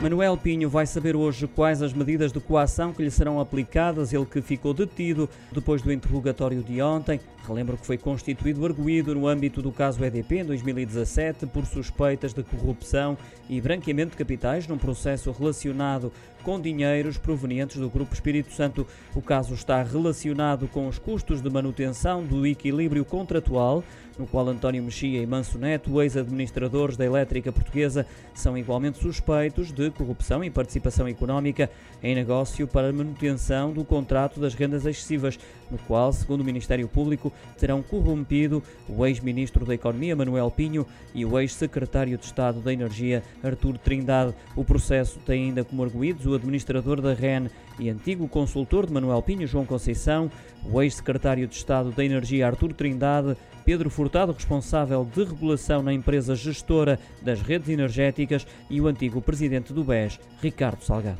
Manuel Pinho vai saber hoje quais as medidas de coação que lhe serão aplicadas, ele que ficou detido depois do interrogatório de ontem. Relembro que foi constituído arguído no âmbito do caso EDP em 2017 por suspeitas de corrupção e branqueamento de capitais num processo relacionado com dinheiros provenientes do Grupo Espírito Santo. O caso está relacionado com os custos de manutenção do equilíbrio contratual, no qual António Mexia e Manso Neto, ex-administradores da elétrica portuguesa, são igualmente suspeitos de corrupção e participação económica em negócio para manutenção do contrato das rendas excessivas, no qual, segundo o Ministério Público, terão corrompido o ex-ministro da Economia, Manuel Pinho, e o ex-secretário de Estado da Energia, Artur Trindade. O processo tem ainda como arguídos o administrador da REN e antigo consultor de Manuel Pinho, João Conceição, o ex-secretário de Estado da Energia, Artur Trindade, Pedro Furtado, responsável de regulação na empresa gestora das redes energéticas, e o antigo presidente do BES, Ricardo Salgado.